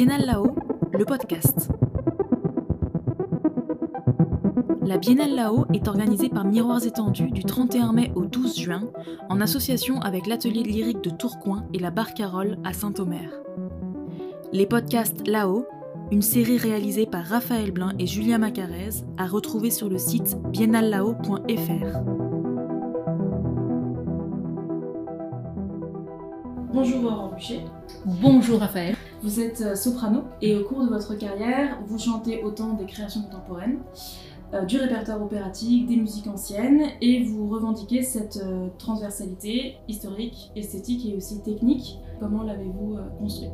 Biennale là-haut, le podcast. La Biennale là-haut est organisée par Miroirs étendus du 31 mai au 12 juin, en association avec l'atelier lyrique de Tourcoing et la Barcarolle à Saint-Omer. Les podcasts là-haut, une série réalisée par Raphaël Blin et Julia Macarez, à retrouver sur le site biennallao.fr. Bonjour Aurore Boucher. Bonjour Raphaël. Vous êtes euh, soprano et au cours de votre carrière, vous chantez autant des créations contemporaines, euh, du répertoire opératique, des musiques anciennes et vous revendiquez cette euh, transversalité historique, esthétique et aussi technique. Comment l'avez-vous construite?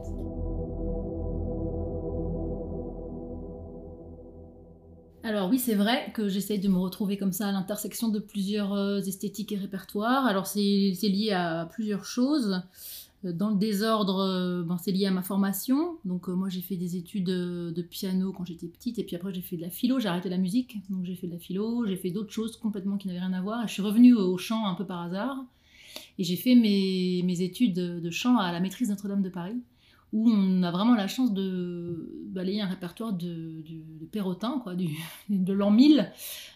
Alors oui, c'est vrai que j'essaye de me retrouver comme ça à l'intersection de plusieurs esthétiques et répertoires. Alors c'est lié à plusieurs choses. Euh, dans le désordre, euh, ben, c'est lié à ma formation. Donc euh, moi j'ai fait des études de piano quand j'étais petite et puis après j'ai fait de la philo, j'ai arrêté la musique. Donc j'ai fait de la philo, j'ai fait d'autres choses complètement qui n'avaient rien à voir. Et je suis revenue au chant un peu par hasard. Et j'ai fait mes, mes, études de chant à la maîtrise Notre-Dame de Paris, où on a vraiment la chance de balayer un répertoire de, de, Perrotin, quoi, du, de l'an 1000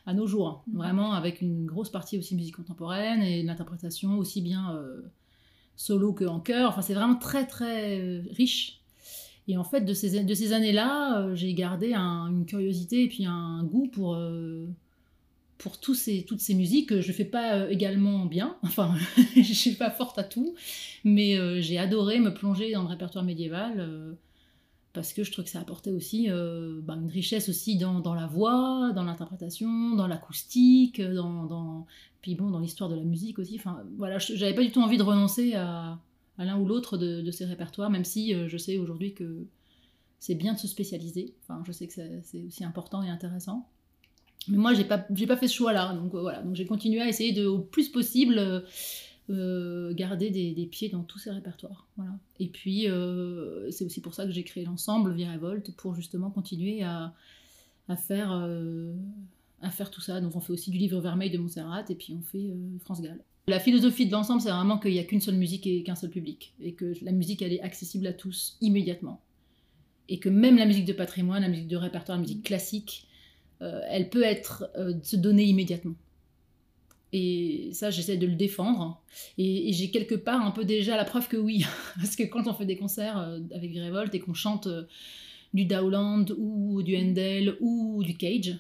à nos jours. Vraiment avec une grosse partie aussi musique contemporaine et l'interprétation aussi bien solo que en chœur. Enfin, c'est vraiment très très euh, riche. Et en fait, de ces, de ces années-là, euh, j'ai gardé une curiosité et puis un goût pour, euh, pour tous ces, toutes ces musiques. Je ne fais pas également bien, enfin, je suis pas forte à tout, mais j'ai adoré me plonger dans le répertoire médiéval parce que je trouve que ça apportait aussi bah, une richesse aussi dans, dans la voix, dans l'interprétation, dans l'acoustique, dans, dans, puis bon, dans l'histoire de la musique aussi. Enfin, voilà, j'avais pas du tout envie de renoncer à, à l'un ou l'autre de, de, ces répertoires, même si euh, je sais aujourd'hui que c'est bien de se spécialiser. Enfin, je sais que c'est aussi important et intéressant. Mais moi, j'ai pas, pas fait ce choix-là. Donc euh, voilà, donc j'ai continué à essayer de, au plus possible, euh, garder des, pieds dans tous ces répertoires. Voilà. Et puis, c'est aussi pour ça que j'ai créé l'ensemble Via Révolte, pour justement continuer à, à faire à faire tout ça. Donc on fait aussi du livre vermeil de Montserrat et puis on fait euh, France Gall. La philosophie de l'ensemble, c'est vraiment qu'il n'y a qu'une seule musique et qu'un seul public. Et que la musique, elle est accessible à tous immédiatement. Et que même la musique de patrimoine, la musique de répertoire, la musique classique, euh, elle peut être euh, se donner immédiatement. Et ça, j'essaie de le défendre. Et, j'ai quelque part un peu déjà la preuve que oui. Parce que quand on fait des concerts avec Révolte et qu'on chante du Dowland ou du Handel ou du Cage,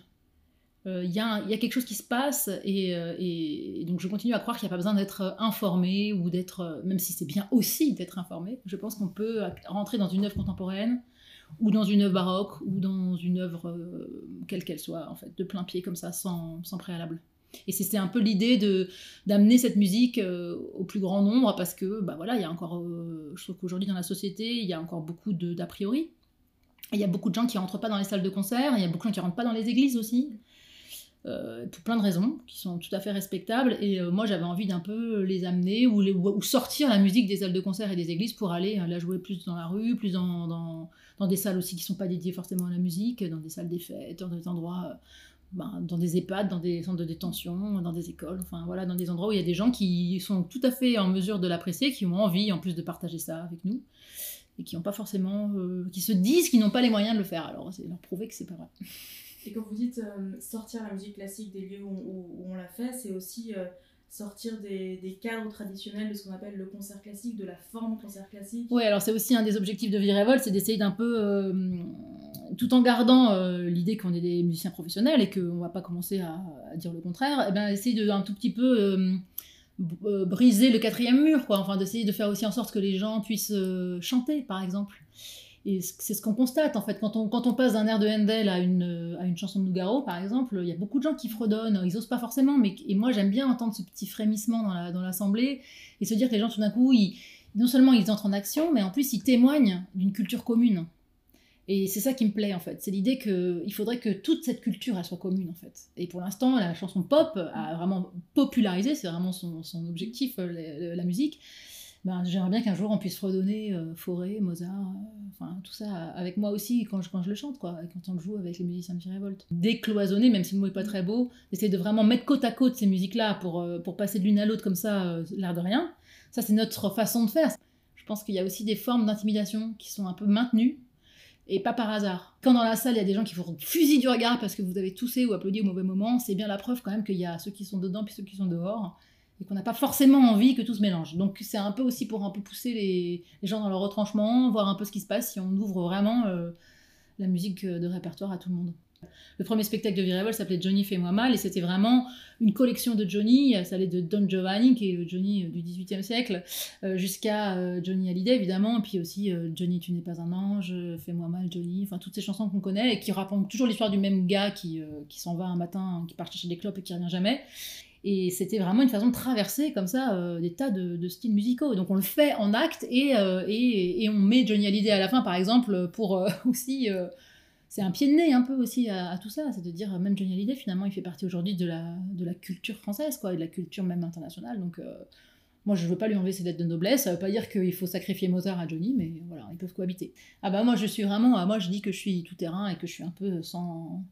il euh, y, a quelque chose qui se passe euh, et, donc je continue à croire qu'il n'y a pas besoin d'être informé ou d'être, euh, même si c'est bien aussi d'être informé, je pense qu'on peut rentrer dans une œuvre contemporaine ou dans une œuvre baroque ou dans une œuvre quelle qu'elle soit en fait, de plein pied comme ça, sans, sans préalable. Et c'est un peu l'idée de d'amener cette musique au plus grand nombre parce que bah voilà, il y a encore, je trouve qu'aujourd'hui dans la société, il y a encore beaucoup d'a priori. Il y a beaucoup de gens qui rentrent pas dans les salles de concert, il y a beaucoup de gens qui rentrent pas dans les églises aussi. Euh, pour plein de raisons qui sont tout à fait respectables. Et euh, moi, j'avais envie d'un peu les amener ou, les, ou, sortir la musique des salles de concert et des églises pour aller euh, la jouer plus dans la rue, plus dans, dans des salles aussi qui ne sont pas dédiées forcément à la musique, dans des salles des fêtes, dans des endroits, ben, dans des EHPAD, dans des centres de détention, dans des écoles, enfin voilà, dans des endroits où il y a des gens qui sont tout à fait en mesure de l'apprécier, qui ont envie en plus de partager ça avec nous et qui n'ont pas forcément, qui se disent qu'ils n'ont pas les moyens de le faire. Alors, c'est leur prouver que c'est pas vrai. Et quand vous dites euh, sortir la musique classique des lieux où, on l'a fait, c'est aussi euh, sortir des, des, cadres traditionnels de ce qu'on appelle le concert classique, de la forme concert classique. Oui, alors c'est aussi un des objectifs de Virevol, c'est d'essayer d'un peu, euh, tout en gardant l'idée qu'on est des musiciens professionnels et qu'on ne va pas commencer à, dire le contraire, eh ben, essayer de un tout petit peu briser le quatrième mur, quoi. Enfin, d'essayer de faire aussi en sorte que les gens puissent chanter, par exemple. Et c'est ce qu'on constate en fait quand on, quand on passe d'un air de Handel à une, à une chanson de Nougaro par exemple, il y a beaucoup de gens qui fredonnent, ils osent pas forcément, mais et moi j'aime bien entendre ce petit frémissement dans l'assemblée la, dans et se dire que les gens tout d'un coup, ils, non seulement ils entrent en action, mais en plus ils témoignent d'une culture commune. Et c'est ça qui me plaît en fait, c'est l'idée qu'il faudrait que toute cette culture soit commune en fait. Et pour l'instant, la chanson pop a vraiment popularisé, c'est vraiment son, son objectif, euh, la musique ben, j'aimerais bien qu'un jour on puisse redonner euh, Forêt, Mozart, euh, enfin tout ça avec moi aussi quand je, quand je le chante, quoi, quand on le joue avec les musiciens de Révolte. Décloisonner, même si le mot n'est pas très beau, essayer de vraiment mettre côte à côte ces musiques-là pour, euh, pour passer de l'une à l'autre comme ça, euh, l'air de rien. Ça, c'est notre façon de faire. Je pense qu'il y a aussi des formes d'intimidation qui sont un peu maintenues et pas par hasard. Quand dans la salle, il y a des gens qui vous fusillent du regard parce que vous avez toussé ou applaudi au mauvais moment, c'est bien la preuve quand même qu'il y a ceux qui sont dedans puis ceux qui sont dehors et qu'on n'a pas forcément envie que tout se mélange. Donc c'est un peu aussi pour un peu pousser les, gens dans leur retranchement, voir un peu ce qui se passe si on ouvre vraiment euh, la musique euh, de répertoire à tout le monde. Le premier spectacle de Virevol s'appelait Johnny fais-moi mal et c'était vraiment une collection de Johnny, ça allait de Don Giovanni qui est le Johnny euh, du XVIIIe siècle jusqu'à Johnny Hallyday évidemment et puis aussi Johnny tu n'es pas un ange, fais-moi mal Johnny, enfin toutes ces chansons qu'on connaît et qui racontent toujours l'histoire du même gars qui, qui s'en va un matin, qui part chercher des clopes et qui revient jamais. Et c'était vraiment une façon de traverser comme ça euh, des tas de, styles musicaux. Donc on le fait en acte euh, et, et, on met Johnny Hallyday à la fin, par exemple, pour euh, aussi. c'est un pied de nez un peu aussi à, tout ça. C'est de dire, même Johnny Hallyday, finalement, il fait partie aujourd'hui de la, de la culture française, quoi, et de la culture même internationale. Donc moi, je ne veux pas lui enlever ses lettres de noblesse. Ça ne veut pas dire qu'il faut sacrifier Mozart à Johnny, mais voilà, ils peuvent cohabiter. Ah bah moi, je suis vraiment. Moi, je dis que je suis tout terrain et que je suis un peu sans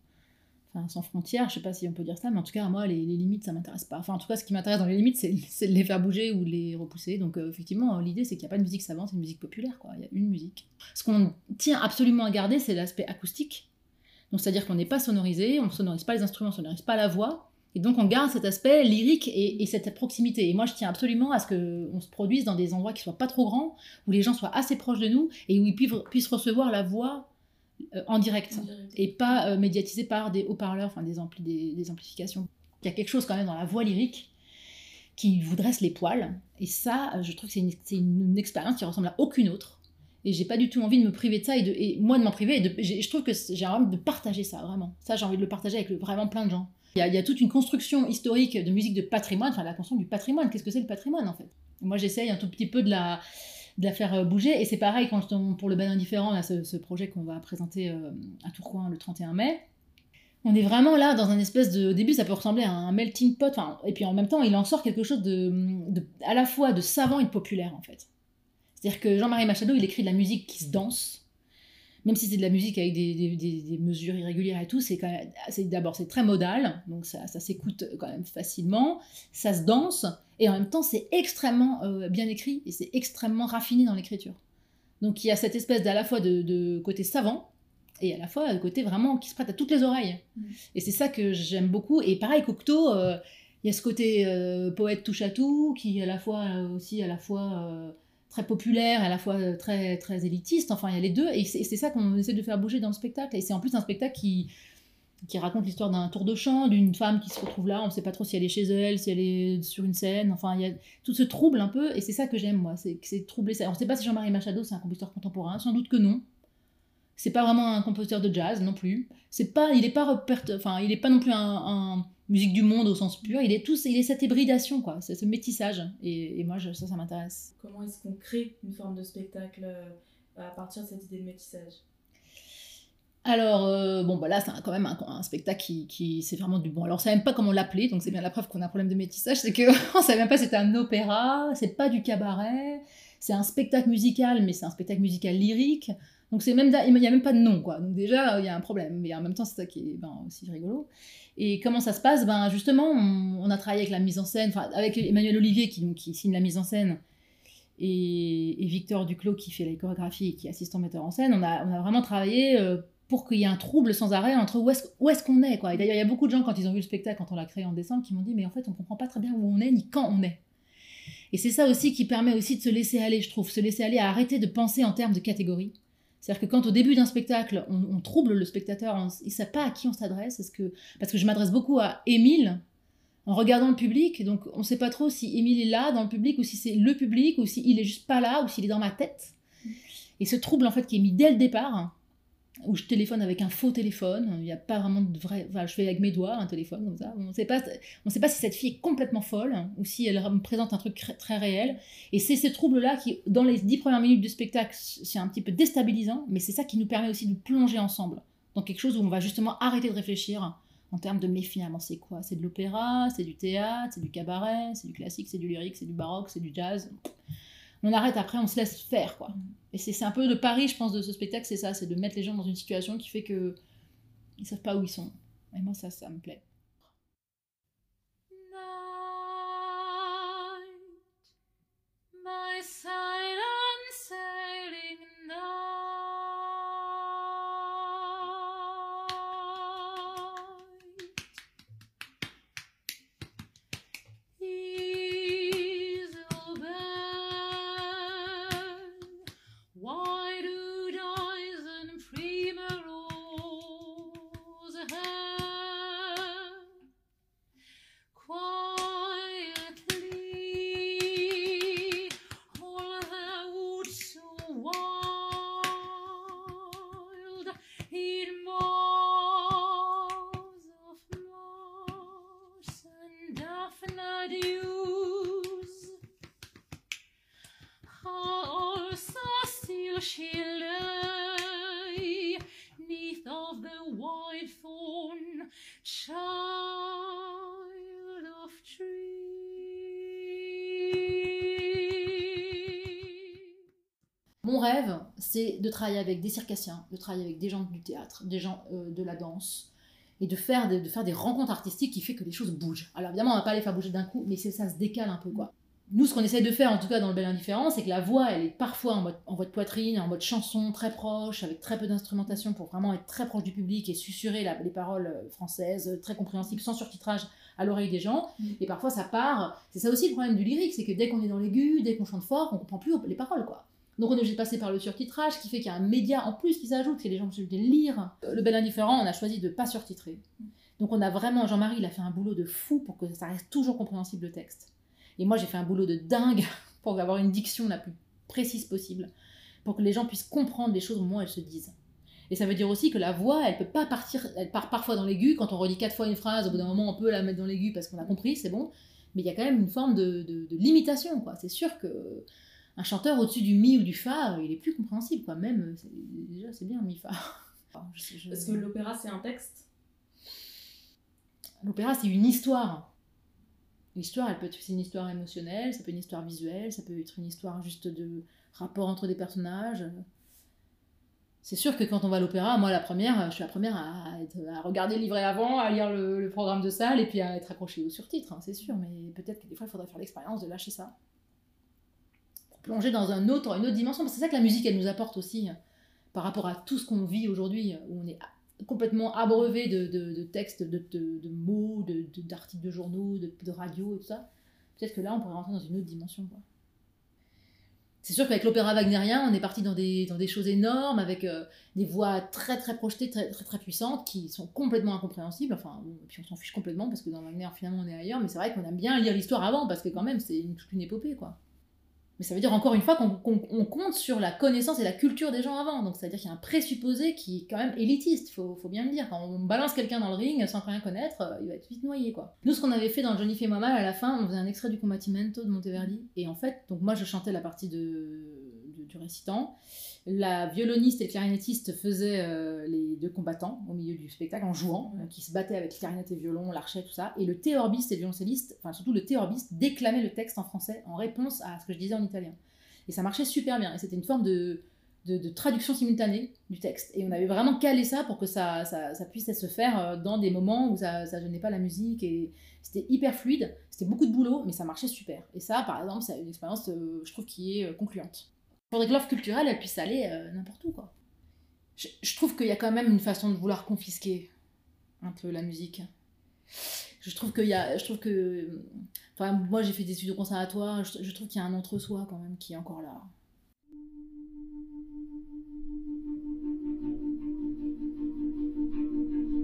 enfin, sans frontières, je sais pas si on peut dire ça, mais en tout cas, moi, les, limites, ça m'intéresse pas. Enfin, en tout cas, ce qui m'intéresse dans les limites, c'est de les faire bouger ou de les repousser. Donc, euh, effectivement, l'idée, c'est qu'il n'y a pas de musique savante, c'est une musique populaire, quoi. Il y a une musique. Ce qu'on tient absolument à garder, c'est l'aspect acoustique. Donc, c'est-à-dire qu'on n'est pas sonorisé, on ne sonorise pas les instruments, on ne sonorise pas la voix. Et donc, on garde cet aspect lyrique et, cette proximité. Et moi, je tiens absolument à ce qu'on se produise dans des endroits qui soient pas trop grands, où les gens soient assez proches de nous et où ils puissent recevoir la voix euh, en, direct, et pas euh, médiatisé par des haut-parleurs, enfin des, des, amplifications. Il y a quelque chose quand même dans la voix lyrique qui vous dresse les poils. Et ça, euh, je trouve que c'est une, expérience qui ressemble à aucune autre. Et j'ai pas du tout envie de me priver de ça et, de, moi de m'en priver. Et je trouve que j'ai envie de partager ça vraiment. Ça, j'ai envie de le partager avec vraiment plein de gens. Il y, a, il y, a, toute une construction historique de musique de patrimoine, enfin la construction du patrimoine. Qu'est-ce que c'est le patrimoine en fait? Moi, j'essaye un tout petit peu de la de la faire euh, bouger. Et c'est pareil quand on, pour le ben indifférent, là, ce, projet qu'on va présenter euh, à Tourcoing le 31 mai. On est vraiment là dans un espèce de. Au début, ça peut ressembler à un melting pot, et puis en même temps, il en sort quelque chose de, à la fois de savant et de populaire, en fait. C'est-à-dire que Jean-Marie Machado, il écrit de la musique qui se danse, même si c'est de la musique avec des, mesures irrégulières et tout, c'est d'abord c'est très modal, donc ça, ça s'écoute quand même facilement, ça se danse, et en même temps, c'est extrêmement euh, bien écrit et c'est extrêmement raffiné dans l'écriture. Donc il y a cette espèce d'à la fois de, côté savant et à la fois de côté vraiment qui se prête à toutes les oreilles. Mm. Et c'est ça que j'aime beaucoup. Et pareil, Cocteau, euh, il y a ce côté euh, poète touche à tout qui est à la fois aussi à la fois très populaire, à la fois très très élitiste. Enfin, il y a les deux. Et c'est ça qu'on essaie de faire bouger dans le spectacle. Et c'est en plus un spectacle qui qui raconte l'histoire d'un tour de chant, d'une femme qui se retrouve là, on ne sait pas trop si elle est chez elle, si elle est sur une scène, enfin il y a tout ce trouble un peu, et c'est ça que j'aime moi, c'est troublé. Alors, on ne sait pas si Jean-Marie Machado c'est un compositeur contemporain, sans doute que non. C'est pas vraiment un compositeur de jazz non plus. C'est pas, il n'est pas enfin il est pas non plus un, musique du monde au sens pur. Il est tout, il est cette hybridation quoi, ce métissage. Et, moi ça, ça m'intéresse. Comment est-ce qu'on crée une forme de spectacle euh, à partir de cette idée de métissage? Alors, euh, bon, bah là, c'est quand même un, spectacle qui, qui c'est vraiment du bon. Alors, on savait même pas comment l'appeler, donc c'est bien la preuve qu'on a un problème de métissage, c'est qu'on ne savait même pas c'était un opéra, c'est pas du cabaret, c'est un spectacle musical, mais c'est un spectacle musical lyrique. Donc c'est même il n'y a même pas de nom quoi. Donc déjà il y a un problème, mais en même temps c'est ça qui est ben, aussi rigolo. Et comment ça se passe? Ben justement on, a travaillé avec la mise en scène, avec Emmanuel Olivier qui, signe la mise en scène et, Victor Duclos qui fait la chorégraphie et qui est assistant metteur en scène. On a, vraiment travaillé euh, pour qu'il y ait un trouble sans arrêt entre où est-ce, où est-ce qu'on est. Quoi. Et d'ailleurs, il y a beaucoup de gens, quand ils ont vu le spectacle, quand on l'a créé en décembre, qui m'ont dit, mais en fait, on ne comprend pas très bien où on est ni quand on est. Et c'est ça aussi qui permet aussi de se laisser aller, je trouve, se laisser aller à arrêter de penser en termes de catégories. C'est-à-dire que quand au début d'un spectacle, on, trouble le spectateur, il ne sait pas à qui on s'adresse, est-ce que, parce que je m'adresse beaucoup à Émile, en regardant le public. Donc, on ne sait pas trop si Émile est là dans le public ou si c'est le public ou s'il si est juste pas là ou s'il est dans ma tête. Et ce trouble, en fait, qui est mis dès le départ, hein, où je téléphone avec un faux téléphone, il n'y a pas vraiment de vrai. Enfin, je fais avec mes doigts un téléphone comme ça. On ne sait pas, si cette fille est complètement folle ou si elle me présente un truc très réel. Et c'est ce trouble-là qui, dans les dix premières minutes du spectacle, c'est un petit peu déstabilisant, mais c'est ça qui nous permet aussi de plonger ensemble dans quelque chose où on va justement arrêter de réfléchir en termes de mais finalement c'est quoi? C'est de l'opéra, c'est du théâtre, c'est du cabaret, c'est du classique, c'est du lyrique, c'est du baroque, c'est du jazz on arrête après, on se laisse faire, quoi. Et c'est un peu le pari, je pense, de ce spectacle, c'est ça, c'est de mettre les gens dans une situation qui fait que ils savent pas où ils sont. Et moi, ça, ça me plaît. Mon rêve, c'est de travailler avec des circassiens, de travailler avec des gens du théâtre, des gens euh, de la danse, et de faire, de, de faire des rencontres artistiques qui fait que les choses bougent. Alors évidemment, on va pas les faire bouger d'un coup, mais c'est- ça se décale un peu, quoi. Nous, ce qu'on essaie de faire, en tout cas dans le Bel Indifférent, c'est que la voix, elle est parfois en mode, en mode poitrine, en mode chanson, très proche, avec très peu d'instrumentation pour vraiment être très proche du public et susurrer la- les paroles euh, françaises, très compréhensibles, sans surtitrage à l'oreille des gens. Mm. Et parfois, ça part. C'est ça aussi le problème du lyrique, c'est que dès qu'on est dans l'aigu, dès qu'on chante fort, on comprend plus les paroles, quoi. Donc on est obligé de passer par le surtitrage, qui fait qu'il y a un média en plus qui s'ajoute, que les gens sont obligés de lire. Euh, Le Bel Indifférent, on a choisi de pas surtitrer. Donc on a vraiment, Jean-Marie, il a fait un boulot de fou pour que ça reste toujours compréhensible le texte. Et moi, j'ai fait un boulot de dingue pour avoir une diction la plus précise possible, pour que les gens puissent comprendre les choses au moment où elles se disent. Et ça veut dire aussi que la voix, elle peut pas partir, elle part parfois dans l'aigu, quand on redit quatre fois une phrase, au bout d'un moment, on peut la mettre dans l'aigu parce qu'on a compris, c'est bon. Mais il y a quand même une forme de, de- de limitation, quoi. C'est sûr que un chanteur au-dessus du mi ou du fa, euh, il est plus compréhensible, quoi. Même, euh, déjà, c'est bien mi fa. Je- Parce que l'opéra, c'est un texte? L'opéra, c'est une histoire. L'histoire, elle peut être c'est une histoire émotionnelle, ça peut être une histoire visuelle, ça peut être une histoire juste de rapport entre des personnages. C'est sûr que quand on va à l'opéra, moi la première, je suis la première à, être- à regarder le livret avant, à lire le, le programme de salle et puis à être accrochée aux surtitres, hein, c'est sûr. Mais peut-être que des fois, il faudrait faire l'expérience de lâcher ça. Plonger dans un autre, une autre dimension. C'est ça que la musique, elle nous apporte aussi, euh, par rapport à tout ce qu'on vit aujourd'hui, où on est complètement abreuvé de, de- de textes, de, mots, d'articles de, journaux, de, radio et tout ça. Peut-être que là, on pourrait rentrer dans une autre dimension. C'est sûr qu'avec l'opéra wagnérien, on est parti dans des, dans des choses énormes, avec euh, des voix très très projetées, très, très très puissantes, qui sont complètement incompréhensibles. Enfin, puis on s'en fiche complètement, parce que dans Wagner, finalement, on est ailleurs, mais c'est vrai qu'on aime bien lire l'histoire avant, parce que quand même, c'est toute une épopée, quoi. Mais ça veut dire encore une fois qu'on qu'on- on compte sur la connaissance et la culture des gens avant. Donc c'est-à-dire qu'il y a un présupposé qui est quand même élitiste, faut, bien le dire. Quand on balance quelqu'un dans le ring sans rien connaître, euh, il va être vite noyé quoi. Nous ce qu'on avait fait dans Johnny fait moi mal à la fin, on faisait un extrait du Combattimento de Monteverdi. Et en fait, donc moi je chantais la partie de- du récitant. La violoniste et le clarinettiste faisaient euh, les deux combattants au milieu du spectacle en jouant, euh, qui se battaient avec clarinette et violon, l'archet, tout ça. Et le théorbiste et le violoncelliste, enfin surtout le théorbiste, déclamait le texte en français en réponse à ce que je disais en italien. Et ça marchait super bien. Et c'était une forme de, de, de traduction simultanée du texte. Et on avait vraiment calé ça pour que ça, ça, ça puisse se faire euh, dans des moments où ça ne gênait pas la musique. Et c'était hyper fluide. C'était beaucoup de boulot, mais ça marchait super. Et ça, par exemple, c'est une expérience, euh, je trouve, qui est concluante. Il faudrait que l'offre culturelle, elle puisse aller euh, n'importe où, quoi. Je, je trouve qu'il y a quand même une façon de vouloir confisquer un peu la musique. Je trouve qu'il y a, je trouve que, enfin, moi j'ai fait des études au conservatoire, je, je trouve qu'il y a un entre-soi quand même qui est encore là.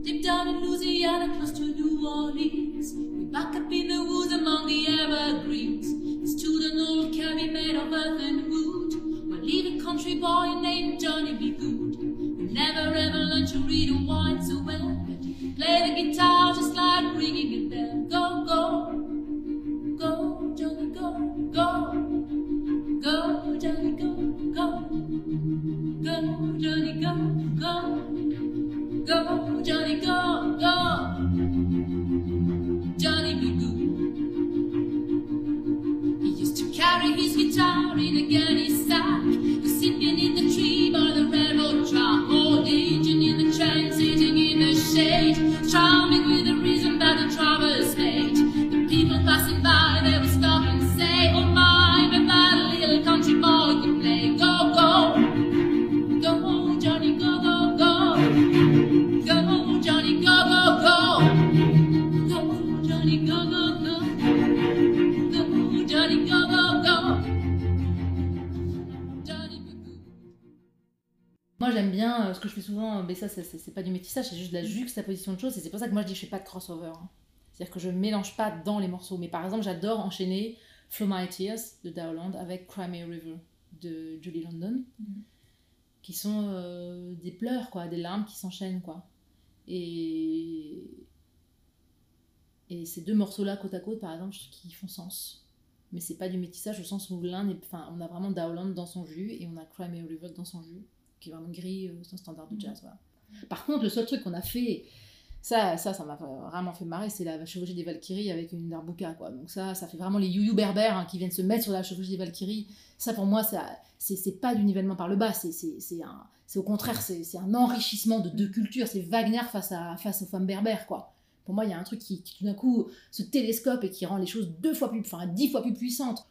Deep down in Louisiana, close to New Orleans, we back up in the woods among the evergreens. We stood an old cabin made of earth and wood. One a country boy named Johnny B. Good. Never ever learned to read or write so well, but play the guitar just like ringing a bell. Go, go, j'aime bien, euh, ce que je fais souvent, mais ça c'est- pas du métissage, c'est juste de la juxtaposition de choses, et c'est pour ça que moi je dis que je fais pas de crossover. hein. C'est-à-dire que je mélange pas dans les morceaux, mais par exemple j'adore enchaîner Flow My Tears de Dowland avec Cry Me a River de Julie London, Mhm. qui sont euh, des pleurs, quoi, des larmes qui s'enchaînent, quoi. Et Et ces deux morceaux-là, côte à côte, par exemple, qu'ils font sens. Mais c'est pas du métissage au sens où l'un est. Enfin, on a vraiment Dowland dans son jus et on a Crime et River dans son jus, qui est vraiment gris, euh, c'est un standard de jazz. Voilà. Par contre, le seul truc qu'on a fait, ça, ça, ça m'a vraiment fait marrer, c'est la chevauchée des Valkyries avec une darbuka, quoi. Donc ça, ça fait vraiment les youyou berbères hein, qui viennent se mettre sur la chevauchée des Valkyries. Ça, pour moi, ça, c'est pas du nivellement par le bas, c'est au contraire, c'est c'est un enrichissement de deux cultures. C'est Wagner face, à, face aux femmes berbères, quoi. Pour moi, il y a un truc qui, qui, tout d'un coup se télescope et qui rend les choses deux fois plus, enfin dix fois plus puissantes.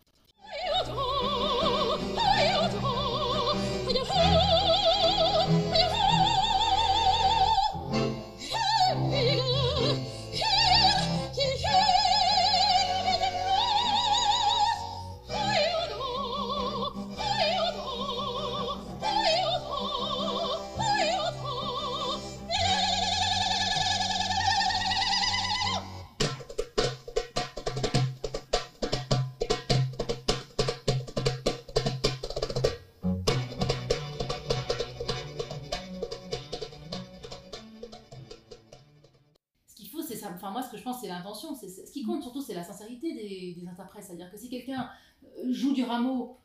Ça. Enfin, moi, ce que je pense, c'est l'intention. C'est, ce qui compte surtout, c'est la sincérité des, des interprètes. C'est-à-dire que si quelqu'un euh, joue du rameau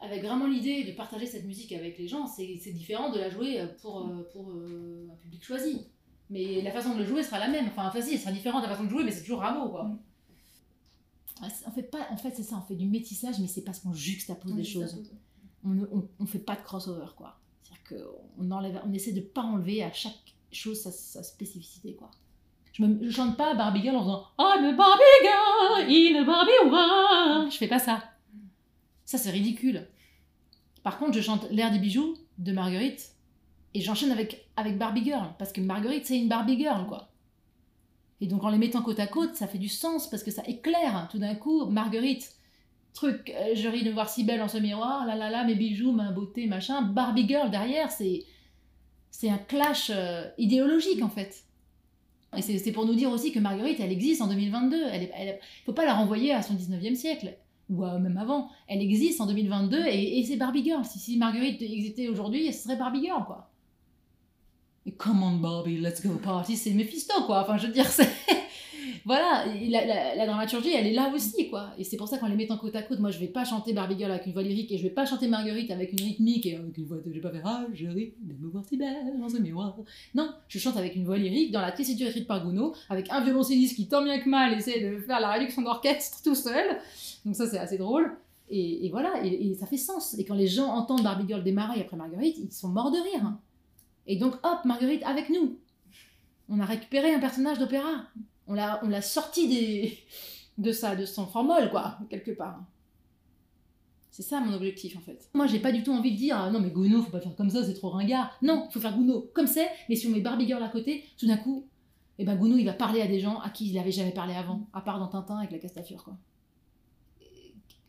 avec vraiment l'idée de partager cette musique avec les gens, c'est, différent de la jouer pour, euh, pour euh, un public choisi. Mais la façon de le jouer sera la même. Enfin, enfin si, elle sera différente de la façon de jouer, mais c'est toujours rameau, quoi. Mm. Ah, fait, pas, en fait, c'est ça, on fait du métissage, mais c'est parce qu'on juxtapose des choses on ne on, on fait pas de crossover quoi. C'est-à-dire qu'on on essaie de pas enlever à chaque chose sa, sa spécificité quoi. Je, je chante pas Barbie Girl en faisant I'm a Barbie Girl in a Barbie. Je fais pas ça. Ça c'est ridicule. Par contre, je chante l'air des bijoux de Marguerite et j'enchaîne avec, avec Barbie Girl parce que Marguerite c'est une Barbie Girl quoi. Et donc en les mettant côte à côte, ça fait du sens parce que ça éclaire tout d'un coup Marguerite truc, euh, je ris de voir si belle en ce miroir, là là là, mes bijoux, ma beauté, machin, Barbie Girl derrière, c'est c'est un clash euh, idéologique en fait. Et c'est pour nous dire aussi que Marguerite, elle existe en 2022. Elle est, elle, faut pas la renvoyer à son 19e siècle, ou à- même avant. Elle existe en 2022 et, et c'est Barbie Girl. Si, si Marguerite existait aujourd'hui, ce serait Barbie Girl, quoi. Come on Barbie, let's go party, c'est Mephisto, quoi. Enfin, je veux dire, c'est... voilà, la, la- la dramaturgie, elle est là aussi, quoi. Et c'est pour ça qu'en les mettant côte à côte, moi, je vais pas chanter Barbie Girl avec une voix lyrique et je vais pas chanter Marguerite avec une rythmique et avec une voix de... Je vais pas faire Ah, je ris de me voir si belle dans ce miroir. Non, je chante avec une voix lyrique dans la tessiture écrite par Gounod, avec un violoncelliste qui, tant bien que mal, essaie de faire la réduction d'orchestre tout seul. Donc ça, c'est assez drôle. Et, et voilà, et, et ça fait sens. Et quand les gens entendent Barbie Girl démarrer après Marguerite, ils sont morts de rire. Et donc, hop, Marguerite avec nous. On a récupéré un personnage d'opéra. On l'a, sorti de ça, de son formol, quoi, quelque part. C'est ça mon objectif en fait. Moi j'ai pas du tout envie de dire ah, non mais Gounod faut pas faire comme ça c'est trop ringard. Non, faut faire Gounod comme c'est, mais si on met Barbie Girl à côté, tout d'un coup, eh ben Gounod il va parler à des gens à qui il avait jamais parlé avant, à part dans Tintin avec la Castafiore quoi.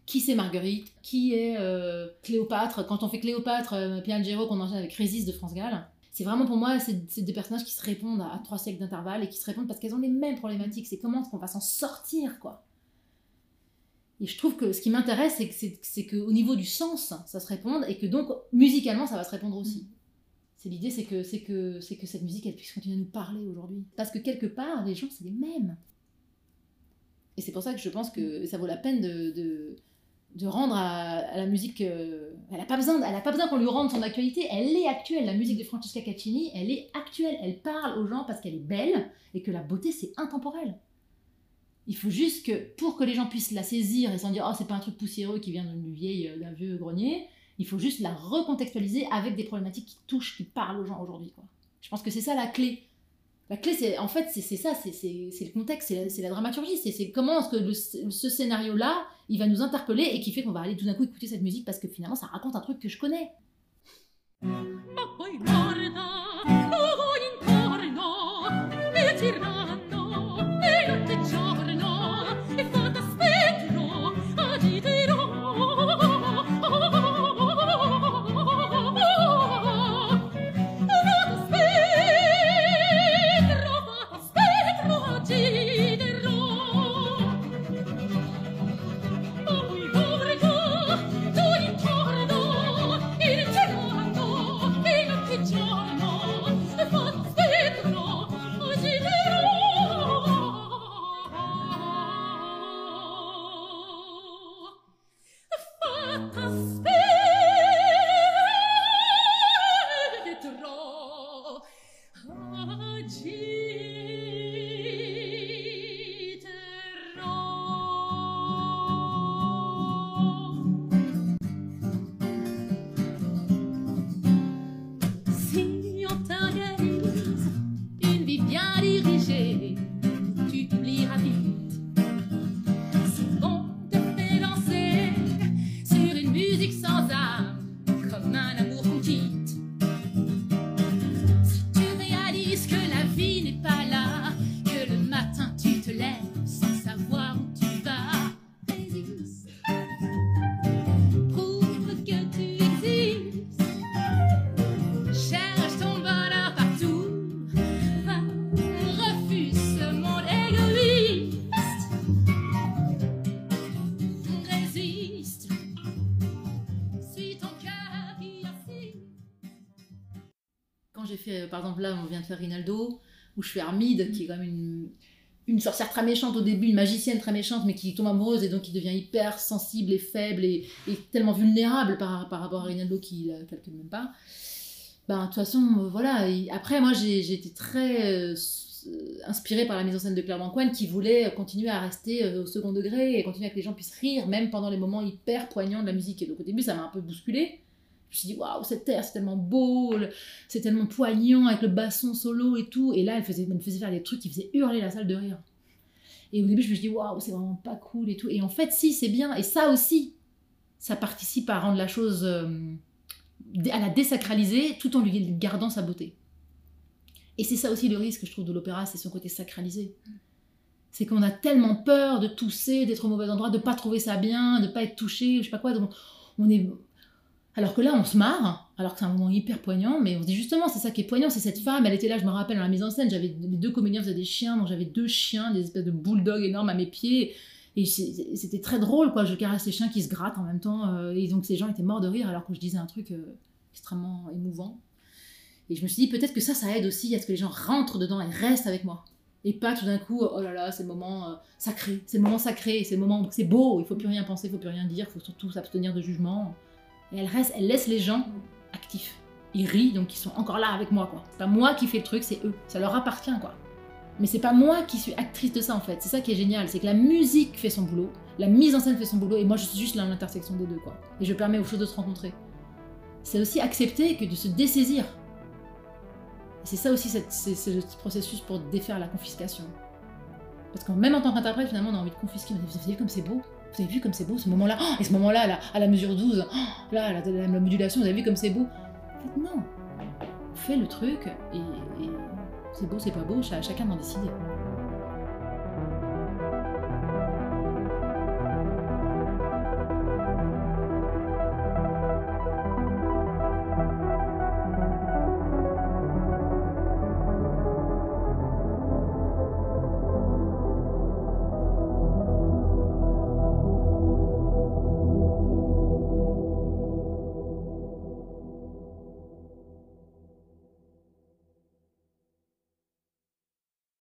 Qui c'est Marguerite? Qui est euh, Cléopâtre? Quand on fait Cléopâtre, euh, Piangero qu'on enchaîne avec Résiste de France Gall, c'est vraiment pour moi c'est, des personnages qui se répondent à, à trois siècles d'intervalle et qui se répondent parce qu'elles ont les mêmes problématiques. C'est comment est-ce qu'on va s'en sortir quoi. Et je trouve que ce qui m'intéresse, c'est, qu'au niveau du sens, ça se réponde et que donc musicalement, ça va se répondre aussi. C'est l'idée, c'est que, c'est, que, c'est que cette musique, elle puisse continuer à nous parler aujourd'hui. Parce que quelque part, les gens, c'est les mêmes. Et c'est pour ça que je pense que ça vaut la peine de, de, de rendre à, la musique. euh, elle n'a pas, besoin- besoin qu'on lui rende son actualité, elle est actuelle. La musique de Francesca Caccini, elle est actuelle. Elle parle aux gens parce qu'elle est belle et que la beauté, c'est intemporel. Il faut juste que, pour que les gens puissent la saisir et s'en dire, oh, c'est pas un truc poussiéreux qui vient d'une vieille, euh, d'un vieux grenier, il faut juste la recontextualiser avec des problématiques qui touchent, qui parlent aux gens aujourd'hui. quoi. Je pense que c'est ça la clé. La clé, c'est en fait, c'est ça, c'est- le contexte, c'est la, la dramaturgie, c'est comment est-ce que ce scénario-là, il va nous interpeller et qui fait qu'on va aller tout d'un coup écouter cette musique parce que finalement, ça raconte un truc que je connais. Là, on vient de faire Rinaldo, où je fais Armide, qui est quand même une, une sorcière très méchante au début, une magicienne très méchante, mais qui tombe amoureuse et donc qui devient hyper sensible et faible et, tellement vulnérable par, par rapport à Rinaldo qui la calcule même pas. Ben, de toute façon, euh, voilà. Après, moi, j'ai été très euh, euh, inspirée par la mise en scène de Claire Banquane qui voulait continuer à rester euh, au second degré et continuer à que les gens puissent rire, même pendant les moments hyper poignants de la musique. Et donc, au début, ça m'a un peu bousculée. Je me suis dit, waouh, cette terre, c'est tellement beau, c'est tellement poignant avec le basson solo et tout. Et là, elle, faisait, elle me faisait faire des trucs qui faisaient hurler la salle de rire. Et au début, je me suis dit, waouh, c'est vraiment pas cool et tout. Et en fait, si, c'est bien. Et ça aussi, ça participe à rendre la chose, euh, à la désacraliser tout en lui gardant sa beauté. Et c'est ça aussi le risque, je trouve, de l'opéra, c'est son côté sacralisé. C'est qu'on a tellement peur de tousser, d'être au mauvais endroit, de pas trouver ça bien, de pas être touché, je sais pas quoi. Donc on est, alors que là, on se marre, alors que c'est un moment hyper poignant, mais on se dit justement, c'est ça qui est poignant, c'est cette femme, elle était là, je me rappelle, dans la mise en scène, j'avais deux comédiens faisaient des chiens, donc j'avais deux chiens, des espèces de bulldogs énormes à mes pieds, et c'était très drôle, quoi, je caresse les chiens qui se grattent en même temps, euh, et donc ces gens étaient morts de rire alors que je disais un truc euh, extrêmement émouvant. Et je me suis dit, peut-être que ça, ça aide aussi à ce que les gens rentrent dedans et restent avec moi. Et pas tout d'un coup, oh là là, c'est le moment euh, sacré, c'est le moment sacré, c'est le moment c'est beau, il faut plus rien penser, il faut plus rien dire, il faut surtout s'abstenir de jugement. Et elle reste, elle laisse les gens actifs. Ils rient, donc ils sont encore là avec moi, quoi. C'est pas moi qui fais le truc, c'est eux. Ça leur appartient, quoi. Mais c'est pas moi qui suis actrice de ça, en fait. C'est ça qui est génial, c'est que la musique fait son boulot, la mise en scène fait son boulot, et moi je suis juste là à l'intersection des deux, quoi. Et je permets aux choses de se rencontrer. C'est aussi accepter que de se dessaisir. C'est ça aussi, c'est le processus pour défaire la confiscation. Parce que même en tant qu'interprète, finalement, on a envie de confisquer. Vous avez vu comme c'est beau Vous avez vu comme c'est beau ce moment-là Oh, Et ce moment-là, là, à la mesure 12, oh, là, la, la- la modulation, vous avez vu comme c'est beau En fait, non. On fait le truc et, c'est beau, c'est pas beau, ch- chacun d'en décider.